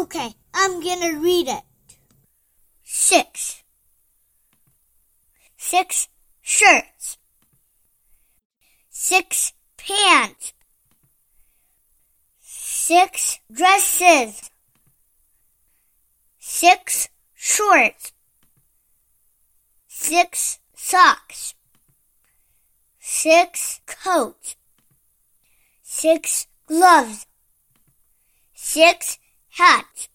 Okay, I'm gonna read it. Six. Six shirts. Six pants. Six dresses. Six shorts. Six socks. Six coats. Six gloves. Six hats.